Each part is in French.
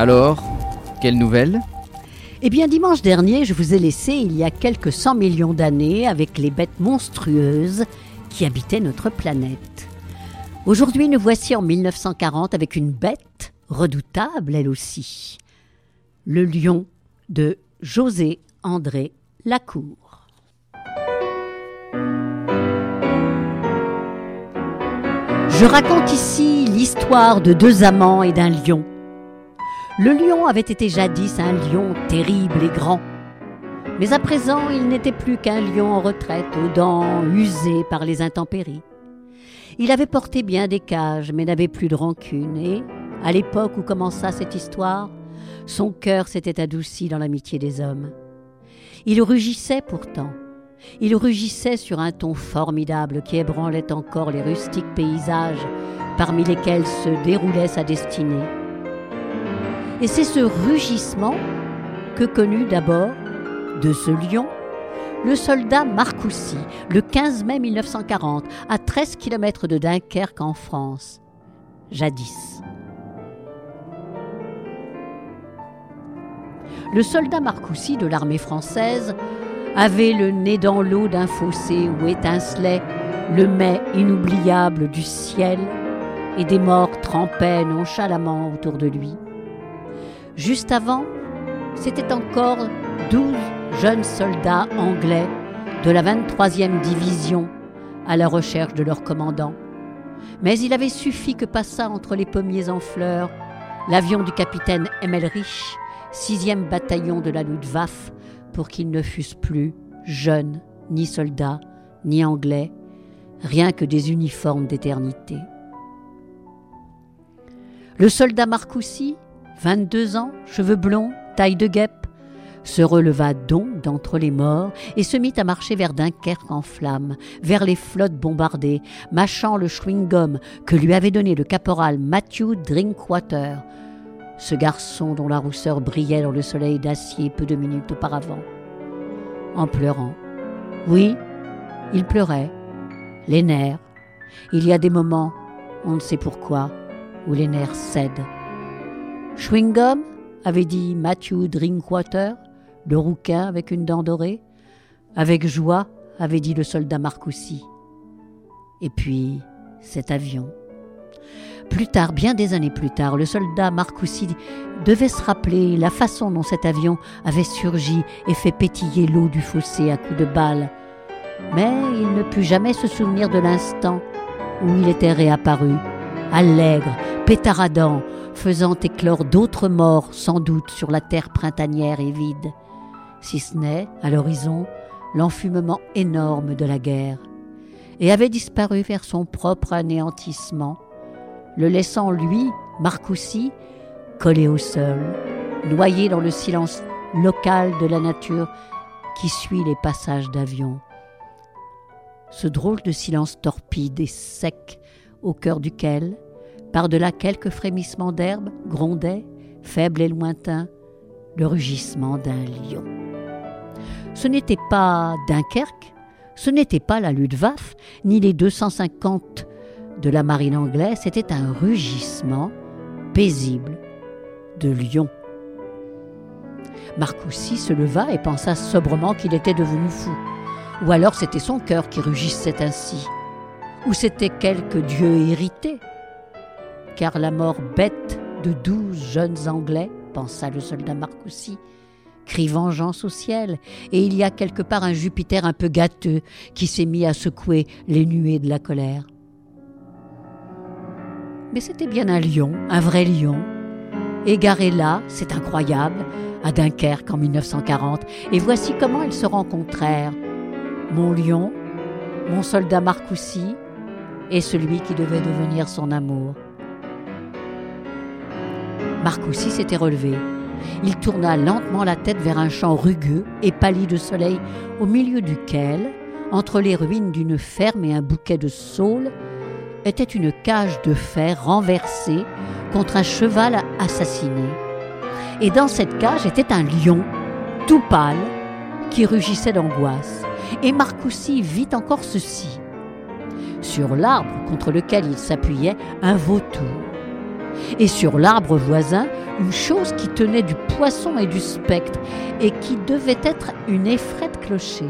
Alors, quelle nouvelle? Eh bien, dimanche dernier, je vous ai laissé il y a quelques cent millions d'années avec les bêtes monstrueuses qui habitaient notre planète. Aujourd'hui, nous voici en 1940 avec une bête redoutable, elle aussi. Le lion de José André Lacour. Je raconte ici l'histoire de deux amants et d'un lion. Le lion avait été jadis un lion terrible et grand. Mais à présent, il n'était plus qu'un lion en retraite, aux dents usées par les intempéries. Il avait porté bien des cages, mais n'avait plus de rancune, et, à l'époque où commença cette histoire, son cœur s'était adouci dans l'amitié des hommes. Il rugissait pourtant, il rugissait sur un ton formidable qui ébranlait encore les rustiques paysages parmi lesquels se déroulait sa destinée. Et c'est ce rugissement que connut d'abord, de ce lion, le soldat Marcoussi, le 15 mai 1940, à 13 km de Dunkerque en France, jadis. Le soldat Marcoussi de l'armée française avait le nez dans l'eau d'un fossé où étincelait le mets inoubliable du ciel et des morts trempaient nonchalamment autour de lui. Juste avant, c'était encore douze jeunes soldats anglais de la 23e division à la recherche de leur commandant. Mais il avait suffi que passât entre les pommiers en fleurs l'avion du capitaine Emmelrich, 6e bataillon de la Luftwaffe, pour qu'ils ne fussent plus jeunes, ni soldats, ni anglais, rien que des uniformes d'éternité. Le soldat Marcoussi, 22 ans, cheveux blonds, taille de guêpe, se releva donc d'entre les morts et se mit à marcher vers Dunkerque en flammes, vers les flottes bombardées, mâchant le chewing-gum que lui avait donné le caporal Matthew Drinkwater, ce garçon dont la rousseur brillait dans le soleil d'acier peu de minutes auparavant, en pleurant. Oui, il pleurait, les nerfs. Il y a des moments, on ne sait pourquoi, où les nerfs cèdent. Chewing-gum avait dit Matthew Drinkwater, le rouquin avec une dent dorée. Avec joie, avait dit le soldat Marcoussi. Et puis, cet avion. Plus tard, bien des années plus tard, le soldat Marcoussi devait se rappeler la façon dont cet avion avait surgi et fait pétiller l'eau du fossé à coups de balles. Mais il ne put jamais se souvenir de l'instant où il était réapparu, allègre, pétaradant, faisant éclore d'autres morts sans doute sur la terre printanière et vide, si ce n'est, à l'horizon, l'enfumement énorme de la guerre, et avait disparu vers son propre anéantissement, le laissant lui, Marcoussi, collé au sol, noyé dans le silence local de la nature qui suit les passages d'avions. Ce drôle de silence torpide et sec au cœur duquel, par-delà quelques frémissements d'herbe, grondait, faible et lointain, le rugissement d'un lion. Ce n'était pas Dunkerque, ce n'était pas la Luftwaffe, ni les 250 de la marine anglaise, c'était un rugissement paisible de lion. Marcoussi se leva et pensa sobrement qu'il était devenu fou. Ou alors c'était son cœur qui rugissait ainsi. Ou c'était quelque dieu irrité. Car la mort bête de douze jeunes Anglais, pensa le soldat Marcoussi, crie vengeance au ciel, et il y a quelque part un Jupiter un peu gâteux qui s'est mis à secouer les nuées de la colère. Mais c'était bien un lion, un vrai lion, égaré là, c'est incroyable, à Dunkerque en 1940, et voici comment ils se rencontrèrent. Mon lion, mon soldat Marcoussi, et celui qui devait devenir son amour. Marcoussi s'était relevé. Il tourna lentement la tête vers un champ rugueux et pâli de soleil, au milieu duquel, entre les ruines d'une ferme et un bouquet de saules, était une cage de fer renversée contre un cheval assassiné. Et dans cette cage était un lion, tout pâle, qui rugissait d'angoisse. Et Marcoussi vit encore ceci. Sur l'arbre contre lequel il s'appuyait, un vautour. Et sur l'arbre voisin, une chose qui tenait du poisson et du spectre, et qui devait être une effraie de clocher.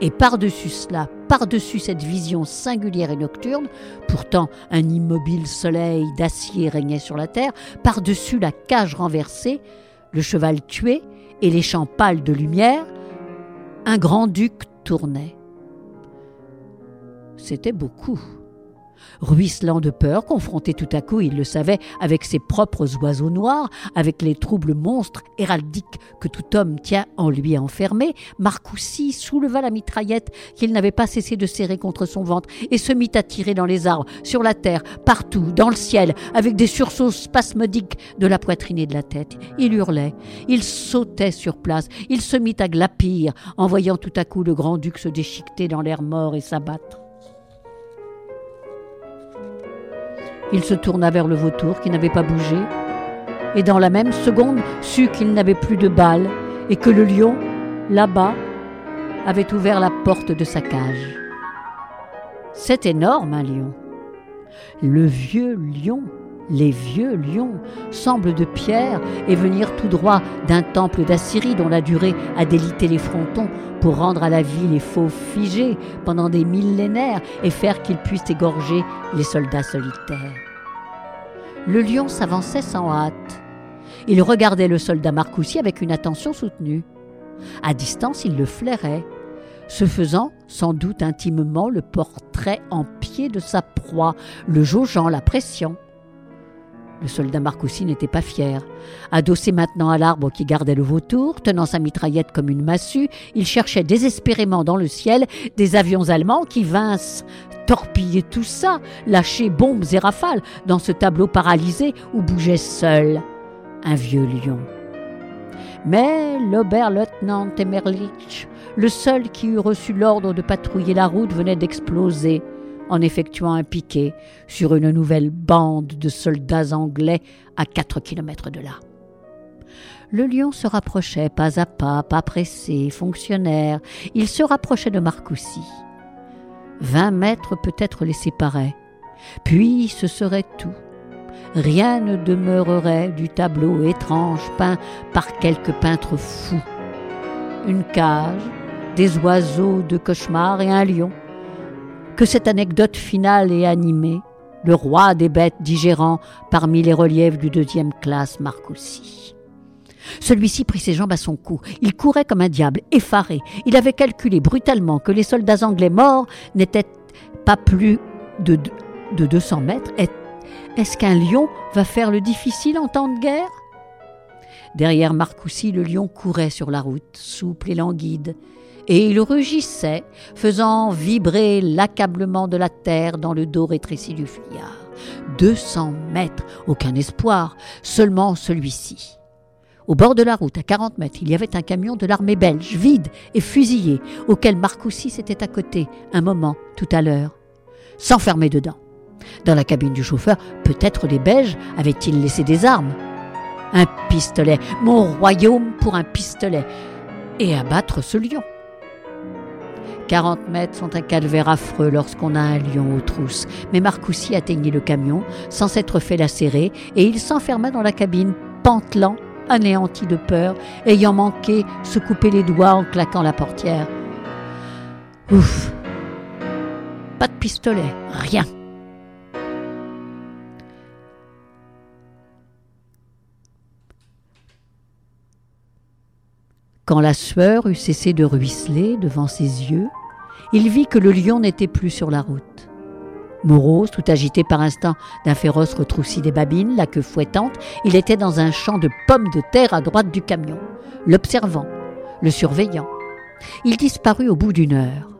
Et par-dessus cela, par-dessus cette vision singulière et nocturne, pourtant un immobile soleil d'acier régnait sur la terre, par-dessus la cage renversée, le cheval tué et les champs pâles de lumière, un grand-duc tournait. C'était beaucoup. Ruisselant de peur, confronté tout à coup, il le savait, avec ses propres oiseaux noirs, avec les troubles monstres héraldiques que tout homme tient en lui enfermé, Marcoussi souleva la mitraillette qu'il n'avait pas cessé de serrer contre son ventre et se mit à tirer dans les arbres, sur la terre, partout, dans le ciel, avec des sursauts spasmodiques de la poitrine et de la tête. Il hurlait, il sautait sur place, il se mit à glapir en voyant tout à coup le grand-duc se déchiqueter dans l'air mort et s'abattre. Il se tourna vers le vautour qui n'avait pas bougé, et dans la même seconde sut qu'il n'avait plus de balles et que le lion, là-bas, avait ouvert la porte de sa cage. C'est énorme un lion. Le vieux lion, les vieux lions, semblent de pierre et venir tout droit d'un temple d'Assyrie dont la durée a délité les frontons pour rendre à la vie les faux figés pendant des millénaires et faire qu'ils puissent égorger les soldats solitaires. Le lion s'avançait sans hâte. Il regardait le soldat Marcoussi avec une attention soutenue. À distance, il le flairait, se faisant sans doute intimement le portrait en pied de sa proie, le jaugeant, la pression. Le soldat Marcoussi n'était pas fier. Adossé maintenant à l'arbre qui gardait le vautour, tenant sa mitraillette comme une massue, il cherchait désespérément dans le ciel des avions allemands qui vinssent torpiller tout ça, lâcher bombes et rafales dans ce tableau paralysé où bougeait seul un vieux lion. Mais l'Oberleutnant Emmerlich, le seul qui eût reçu l'ordre de patrouiller la route, venait d'exploser en effectuant un piquet sur une nouvelle bande de soldats anglais à quatre kilomètres de là. Le lion se rapprochait pas à pas, pas pressé, fonctionnaire. Il se rapprochait de Marcoussi. Vingt mètres peut-être les séparaient. Puis ce serait tout. Rien ne demeurerait du tableau étrange peint par quelques peintres fous. Une cage, des oiseaux de cauchemar et un lion que cette anecdote finale est animée, le roi des bêtes digérant parmi les reliefs du deuxième classe Marcoussi. Celui-ci prit ses jambes à son cou. Il courait comme un diable, effaré. Il avait calculé brutalement que les soldats anglais morts n'étaient pas plus de, de 200 mètres. Est-ce qu'un lion va faire le difficile en temps de guerre? Derrière Marcoussi, le lion courait sur la route, souple et languide et il rugissait, faisant vibrer l'accablement de la terre dans le dos rétréci du fuyard. Deux cents mètres, aucun espoir, seulement celui-ci. Au bord de la route, à 40 mètres, il y avait un camion de l'armée belge, vide et fusillé, auquel Marcoussis était à un moment, tout à l'heure. S'enfermer dedans. Dans la cabine du chauffeur, peut-être les Belges avaient-ils laissé des armes. Un pistolet, mon royaume pour un pistolet, et abattre ce lion. 40 mètres sont un calvaire affreux lorsqu'on a un lion aux trousses. Mais Marcoussi atteignit le camion sans s'être fait lacérer et il s'enferma dans la cabine, pantelant, anéanti de peur, ayant manqué se couper les doigts en claquant la portière. Ouf Pas de pistolet, rien Quand la sueur eut cessé de ruisseler devant ses yeux, il vit que le lion n'était plus sur la route. Morose, tout agité par instant d'un féroce retroussi des babines, la queue fouettante, il était dans un champ de pommes de terre à droite du camion, l'observant, le surveillant. Il disparut au bout d'une heure.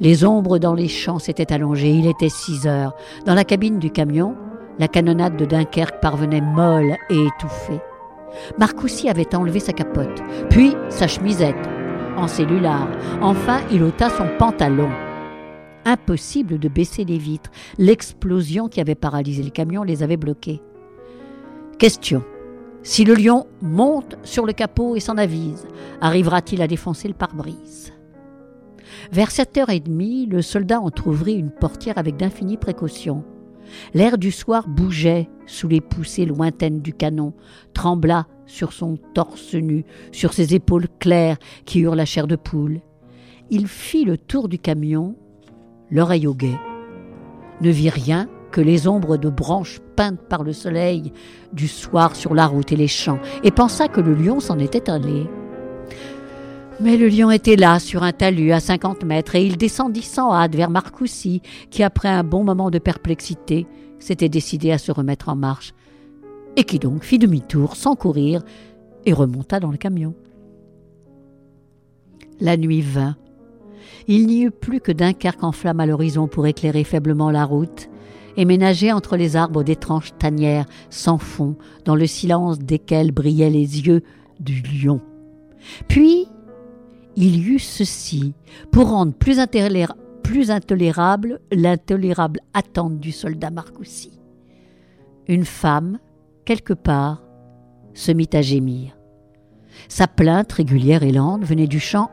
Les ombres dans les champs s'étaient allongées, il était six heures. Dans la cabine du camion, la canonnade de Dunkerque parvenait molle et étouffée. Marcoussi avait enlevé sa capote, puis sa chemisette, en cellulaire. Enfin, il ôta son pantalon. Impossible de baisser les vitres. L'explosion qui avait paralysé le camion les avait bloqués. Question. Si le lion monte sur le capot et s'en avise, arrivera-t-il à défoncer le pare-brise? Vers 7h30, le soldat entr'ouvrit une portière avec d'infinies précautions. L'air du soir bougeait sous les poussées lointaines du canon, trembla sur son torse nu, sur ses épaules claires qui eurent la chair de poule. Il fit le tour du camion, l'oreille au guet, ne vit rien que les ombres de branches peintes par le soleil du soir sur la route et les champs, et pensa que le lion s'en était allé. Mais le lion était là, sur un talus à cinquante mètres, et il descendit sans hâte vers Marcoussis, qui, après un bon moment de perplexité, s'était décidé à se remettre en marche, et qui donc fit demi-tour sans courir et remonta dans le camion. La nuit vint. Il n'y eut plus que Dunkerque en flamme à l'horizon pour éclairer faiblement la route, et ménager entre les arbres d'étranges tanières sans fond, dans le silence desquels brillaient les yeux du lion. Puis, il y eut ceci, pour rendre plus, intolérable l'intolérable attente du soldat Marcoussi. Une femme, quelque part, se mit à gémir. Sa plainte régulière et lente venait du champ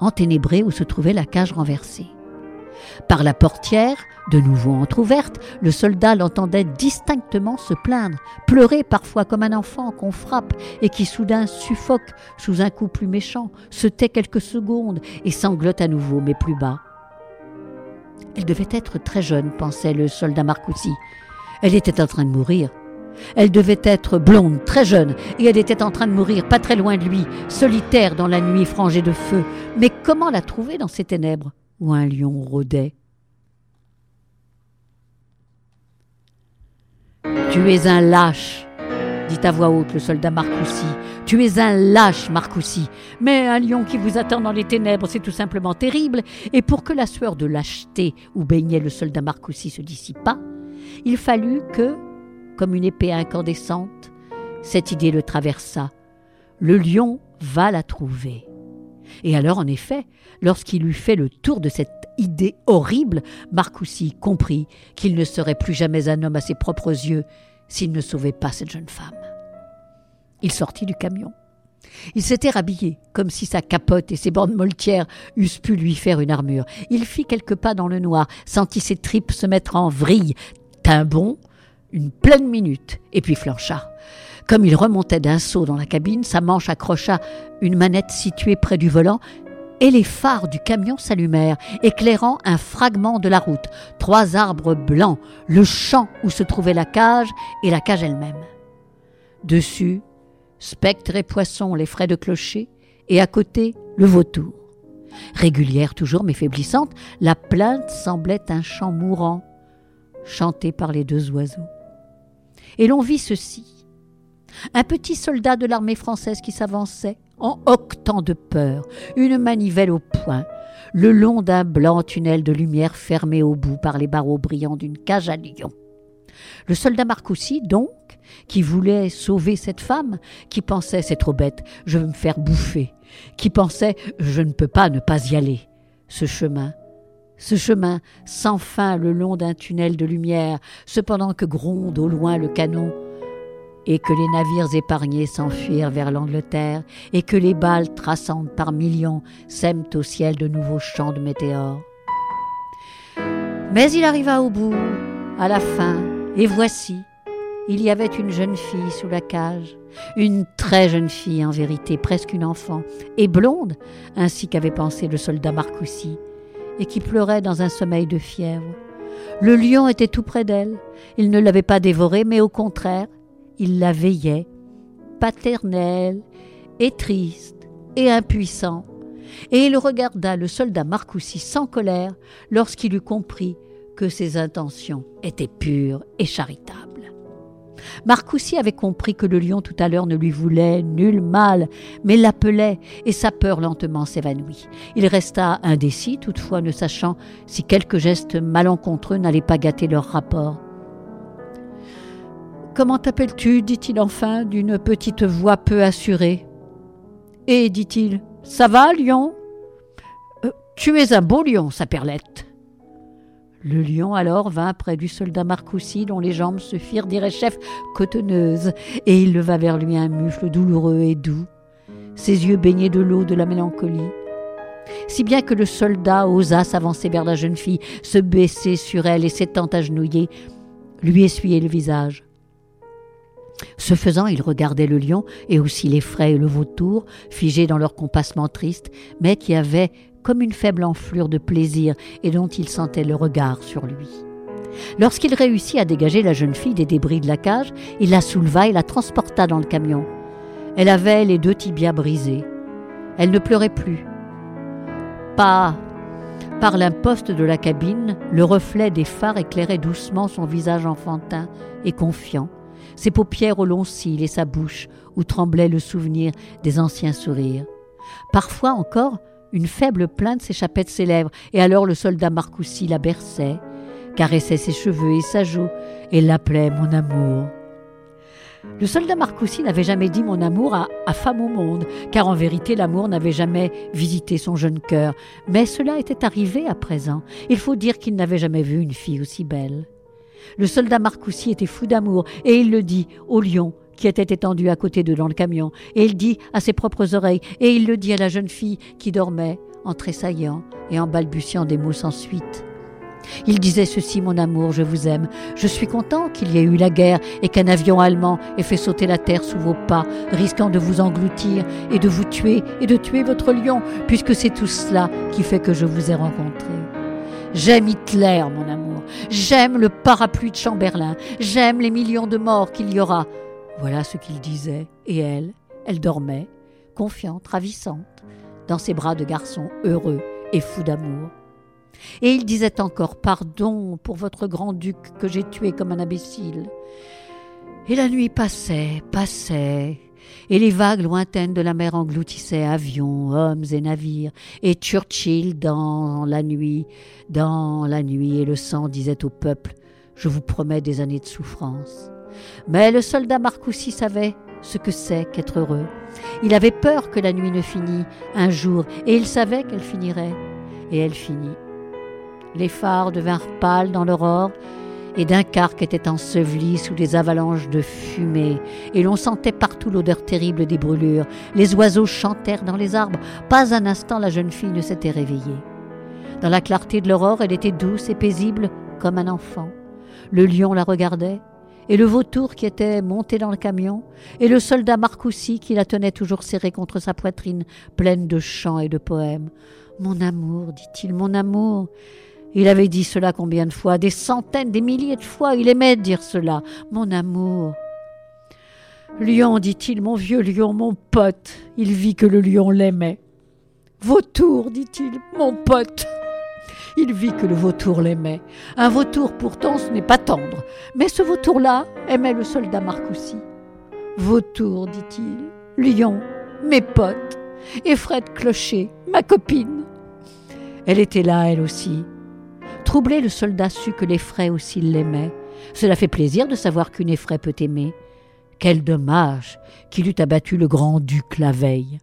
enténébré où se trouvait la cage renversée. Par la portière, de nouveau entr'ouverte, le soldat l'entendait distinctement se plaindre, pleurer parfois comme un enfant qu'on frappe et qui soudain suffoque sous un coup plus méchant, se tait quelques secondes et sanglote à nouveau, mais plus bas. Elle devait être très jeune, pensait le soldat Marcoussi. Elle était en train de mourir. Elle devait être blonde, très jeune, et elle était en train de mourir pas très loin de lui, solitaire dans la nuit frangée de feu. Mais comment la trouver dans ces ténèbres? Où un lion rôdait Tu es un lâche, dit à voix haute le soldat Marcoussi. Tu es un lâche, Marcoussi. Mais un lion qui vous attend dans les ténèbres, c'est tout simplement terrible. Et pour que la sueur de lâcheté où baignait le soldat Marcoussi se dissipât, il fallut que, comme une épée incandescente, cette idée le traversa. Le lion va la trouver. Et alors, en effet, lorsqu'il eut fait le tour de cette idée horrible, Marcoussi comprit qu'il ne serait plus jamais un homme à ses propres yeux s'il ne sauvait pas cette jeune femme. Il sortit du camion. Il s'était rhabillé, comme si sa capote et ses bandes moltières eussent pu lui faire une armure. Il fit quelques pas dans le noir, sentit ses tripes se mettre en vrille, tint bon, une pleine minute, et puis flancha. Comme il remontait d'un saut dans la cabine, sa manche accrocha une manette située près du volant, et les phares du camion s'allumèrent, éclairant un fragment de la route, trois arbres blancs, le champ où se trouvait la cage et la cage elle-même. Dessus, spectres et poissons les frais de clocher, et à côté, le vautour. Régulière toujours mais faiblissante, la plainte semblait un chant mourant, chanté par les deux oiseaux. Et l'on vit ceci. Un petit soldat de l'armée française qui s'avançait, en octant de peur, une manivelle au poing, le long d'un blanc tunnel de lumière fermé au bout par les barreaux brillants d'une cage à lion. Le soldat Marcoussi, donc, qui voulait sauver cette femme, qui pensait c'est trop bête, je vais me faire bouffer, qui pensait je ne peux pas ne pas y aller. Ce chemin, ce chemin sans fin le long d'un tunnel de lumière, cependant que gronde au loin le canon, et que les navires épargnés s'enfuirent vers l'Angleterre, et que les balles traçantes par millions sèment au ciel de nouveaux champs de météores. Mais il arriva au bout, à la fin, et voici, il y avait une jeune fille sous la cage, une très jeune fille en vérité, presque une enfant, et blonde, ainsi qu'avait pensé le soldat Marcoussi, et qui pleurait dans un sommeil de fièvre. Le lion était tout près d'elle, il ne l'avait pas dévorée, mais au contraire, il la veillait, paternel et triste et impuissant, et il regarda le soldat Marcoussi sans colère lorsqu'il eut compris que ses intentions étaient pures et charitables. Marcoussi avait compris que le lion tout à l'heure ne lui voulait nul mal, mais l'appelait, et sa peur lentement s'évanouit. Il resta indécis, toutefois ne sachant si quelques gestes malencontreux n'allaient pas gâter leur rapport. Comment t'appelles-tu dit-il enfin d'une petite voix peu assurée. Et, dit-il, ça va, lion? Euh, Tu es un beau lion, sa perlette. Le lion alors vint près du soldat Marcoussi, dont les jambes se firent, dirait chef, cotonneuses, et il leva vers lui un mufle douloureux et doux, ses yeux baignés de l'eau de la mélancolie. Si bien que le soldat osa s'avancer vers la jeune fille, se baisser sur elle et s'étant agenouillé, lui essuyer le visage. Ce faisant, il regardait le lion et aussi les frais et le vautour, figés dans leur compassement triste, mais qui avaient comme une faible enflure de plaisir et dont il sentait le regard sur lui. Lorsqu'il réussit à dégager la jeune fille des débris de la cage, il la souleva et la transporta dans le camion. Elle avait les deux tibias brisés. Elle ne pleurait plus. Pas par l'imposte de la cabine, le reflet des phares éclairait doucement son visage enfantin et confiant, ses paupières aux longs cils et sa bouche où tremblait le souvenir des anciens sourires. Parfois encore, une faible plainte s'échappait de ses lèvres, et alors le soldat Marcoussi la berçait, caressait ses cheveux et sa joue, et l'appelait mon amour. Le soldat Marcoussi n'avait jamais dit mon amour à, à, femme au monde, car en vérité l'amour n'avait jamais visité son jeune cœur. Mais cela était arrivé à présent. Il faut dire qu'il n'avait jamais vu une fille aussi belle. Le soldat Marcoussi était fou d'amour, et il le dit au lion qui était étendu à côté d'eux dans le camion, et il dit à ses propres oreilles, et il le dit à la jeune fille qui dormait, en tressaillant et en balbutiant des mots sans suite. Il disait ceci, mon amour, je vous aime. Je suis content qu'il y ait eu la guerre et qu'un avion allemand ait fait sauter la terre sous vos pas, risquant de vous engloutir et de vous tuer et de tuer votre lion, puisque c'est tout cela qui fait que je vous ai rencontré. J'aime Hitler, mon amour. J'aime le parapluie de Chamberlain. J'aime les millions de morts qu'il y aura. Voilà ce qu'il disait. Et elle, elle dormait, confiante, ravissante, dans ses bras de garçon heureux et fou d'amour. Et il disait encore Pardon pour votre grand-duc que j'ai tué comme un imbécile. Et la nuit passait, passait, et les vagues lointaines de la mer engloutissaient avions, hommes et navires, et Churchill, dans la nuit, dans la nuit, et le sang disait au peuple Je vous promets des années de souffrance. Mais le soldat Marcoussi savait ce que c'est qu'être heureux. Il avait peur que la nuit ne finît un jour, et il savait qu'elle finirait. Et elle finit. Les phares devinrent pâles dans l'aurore, et Dunkerque était enseveli sous des avalanches de fumée, et l'on sentait partout l'odeur terrible des brûlures. Les oiseaux chantèrent dans les arbres. Pas un instant la jeune fille ne s'était réveillée. Dans la clarté de l'aurore, elle était douce et paisible comme un enfant. Le lion la regardait, et le vautour qui était monté dans le camion, et le soldat Marcoussi qui la tenait toujours serrée contre sa poitrine, pleine de chants et de poèmes. Mon amour, dit-il, mon amour. Il avait dit cela combien de fois? Des centaines, des milliers de fois. Il aimait dire cela. Mon amour. Lion, dit-il, mon vieux lion, mon pote. Il vit que le lion l'aimait. Vautour, dit-il, mon pote. Il vit que le vautour l'aimait. Un vautour, pourtant, ce n'est pas tendre. Mais ce vautour-là aimait le soldat Marcoussi. Vautour, dit-il, lion, mes potes, et Fred Clocher, ma copine. Elle était là, elle aussi. Troublé, le soldat sut que l'effraie aussi l'aimait. Cela fait plaisir de savoir qu'une effraie peut aimer. Quel dommage qu'il eût abattu le grand-duc la veille.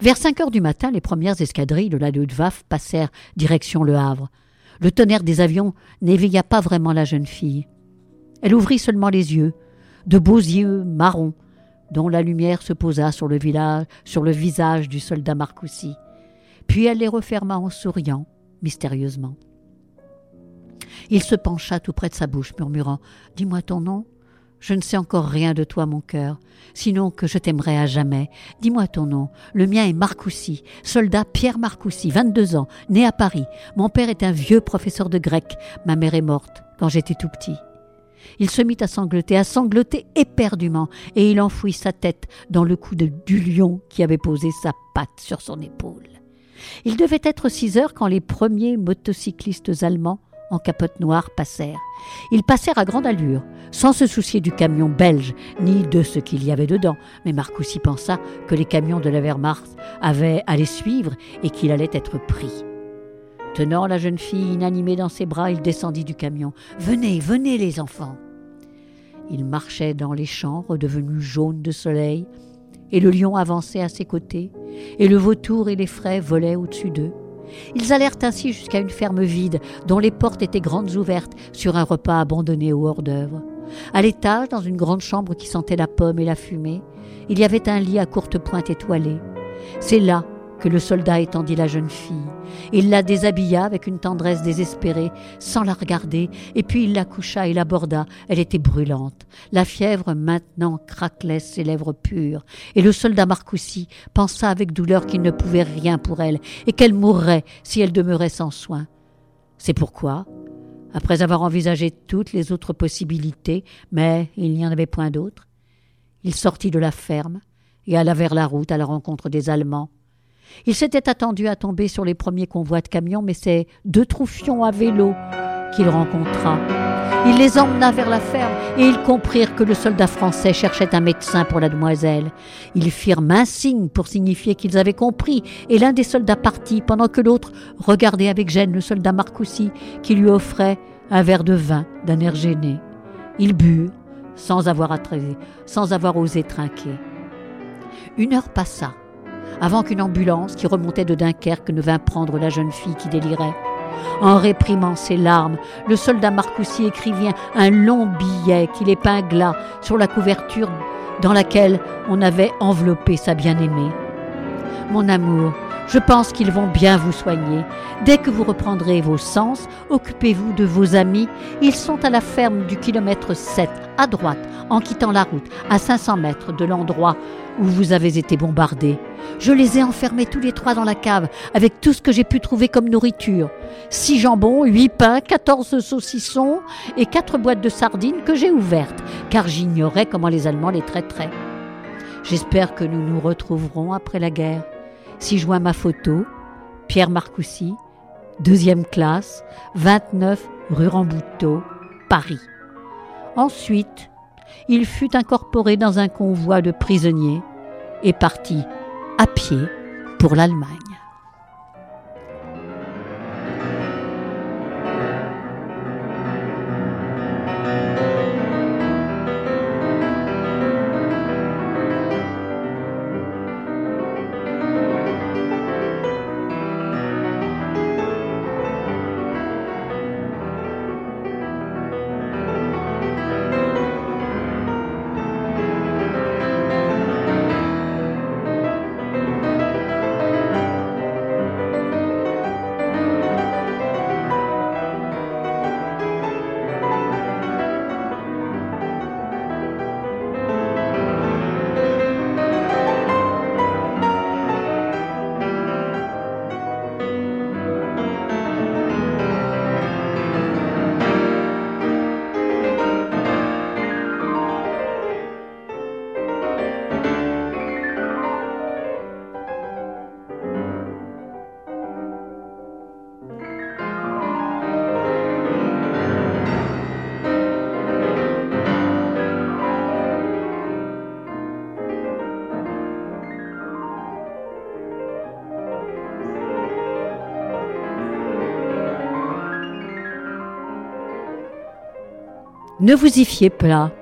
Vers cinq heures du matin, les premières escadrilles de la Luftwaffe passèrent direction le Havre. Le tonnerre des avions n'éveilla pas vraiment la jeune fille. Elle ouvrit seulement les yeux, de beaux yeux marrons, dont la lumière se posa sur le, village, sur le visage du soldat Marcoussi. Puis elle les referma en souriant, mystérieusement. Il se pencha tout près de sa bouche, murmurant Dis-moi ton nom. Je ne sais encore rien de toi, mon cœur, sinon que je t'aimerai à jamais. Dis-moi ton nom. Le mien est Marcoussi, soldat Pierre Marcoussi, 22 ans, né à Paris. Mon père est un vieux professeur de grec. Ma mère est morte quand j'étais tout petit. Il se mit à sangloter, à sangloter éperdument, et il enfouit sa tête dans le cou du lion qui avait posé sa patte sur son épaule. Il devait être six heures quand les premiers motocyclistes allemands en capote noire passèrent. Ils passèrent à grande allure, sans se soucier du camion belge, ni de ce qu'il y avait dedans, mais Marcoussi pensa que les camions de la Wehrmacht avaient à les suivre et qu'il allait être pris. Tenant la jeune fille inanimée dans ses bras, il descendit du camion. Venez, venez les enfants. Il marchait dans les champs redevenus jaunes de soleil, et le lion avançait à ses côtés, et le vautour et les frais volaient au-dessus d'eux. Ils allèrent ainsi jusqu'à une ferme vide, dont les portes étaient grandes ouvertes sur un repas abandonné au hors-d'œuvre. À l'étage, dans une grande chambre qui sentait la pomme et la fumée, il y avait un lit à courte pointe étoilée. C'est là que le soldat étendit la jeune fille. Il la déshabilla avec une tendresse désespérée, sans la regarder, et puis il la coucha et l'aborda. Elle était brûlante. La fièvre maintenant craquelait ses lèvres pures, et le soldat Marcoussi pensa avec douleur qu'il ne pouvait rien pour elle, et qu'elle mourrait si elle demeurait sans soin. C'est pourquoi, après avoir envisagé toutes les autres possibilités, mais il n'y en avait point d'autres, il sortit de la ferme et alla vers la route à la rencontre des Allemands. Il s'était attendu à tomber sur les premiers convois de camions, mais c'est deux troufions à vélo qu'il rencontra. Il les emmena vers la ferme et ils comprirent que le soldat français cherchait un médecin pour la demoiselle. Ils firent main signe pour signifier qu'ils avaient compris et l'un des soldats partit pendant que l'autre regardait avec gêne le soldat Marcoussi qui lui offrait un verre de vin d'un air gêné. Ils burent sans avoir, sans avoir osé trinquer. Une heure passa avant qu'une ambulance qui remontait de Dunkerque ne vînt prendre la jeune fille qui délirait. En réprimant ses larmes, le soldat Marcoussi écrivit un long billet qu'il épingla sur la couverture dans laquelle on avait enveloppé sa bien-aimée. Mon amour, je pense qu'ils vont bien vous soigner. Dès que vous reprendrez vos sens, occupez-vous de vos amis. Ils sont à la ferme du kilomètre 7, à droite, en quittant la route, à 500 mètres de l'endroit où vous avez été bombardés. Je les ai enfermés tous les trois dans la cave, avec tout ce que j'ai pu trouver comme nourriture. Six jambons, huit pains, quatorze saucissons et quatre boîtes de sardines que j'ai ouvertes, car j'ignorais comment les Allemands les traiteraient. J'espère que nous nous retrouverons après la guerre. Si je vois ma photo, Pierre Marcoussi, deuxième classe, 29 rue Rambouteau, Paris. Ensuite, il fut incorporé dans un convoi de prisonniers et parti à pied pour l'Allemagne. Ne vous y fiez pas.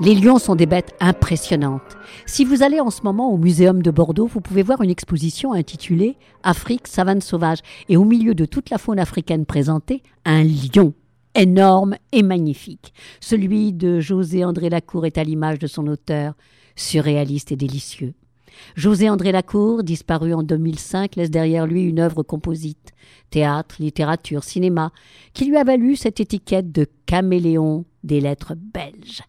Les lions sont des bêtes impressionnantes. Si vous allez en ce moment au Muséum de Bordeaux, vous pouvez voir une exposition intitulée Afrique, savane sauvage. Et au milieu de toute la faune africaine présentée, un lion énorme et magnifique. Celui de José André Lacour est à l'image de son auteur, surréaliste et délicieux. José André Lacour, disparu en 2005, laisse derrière lui une œuvre composite, théâtre, littérature, cinéma, qui lui a valu cette étiquette de caméléon des lettres belges.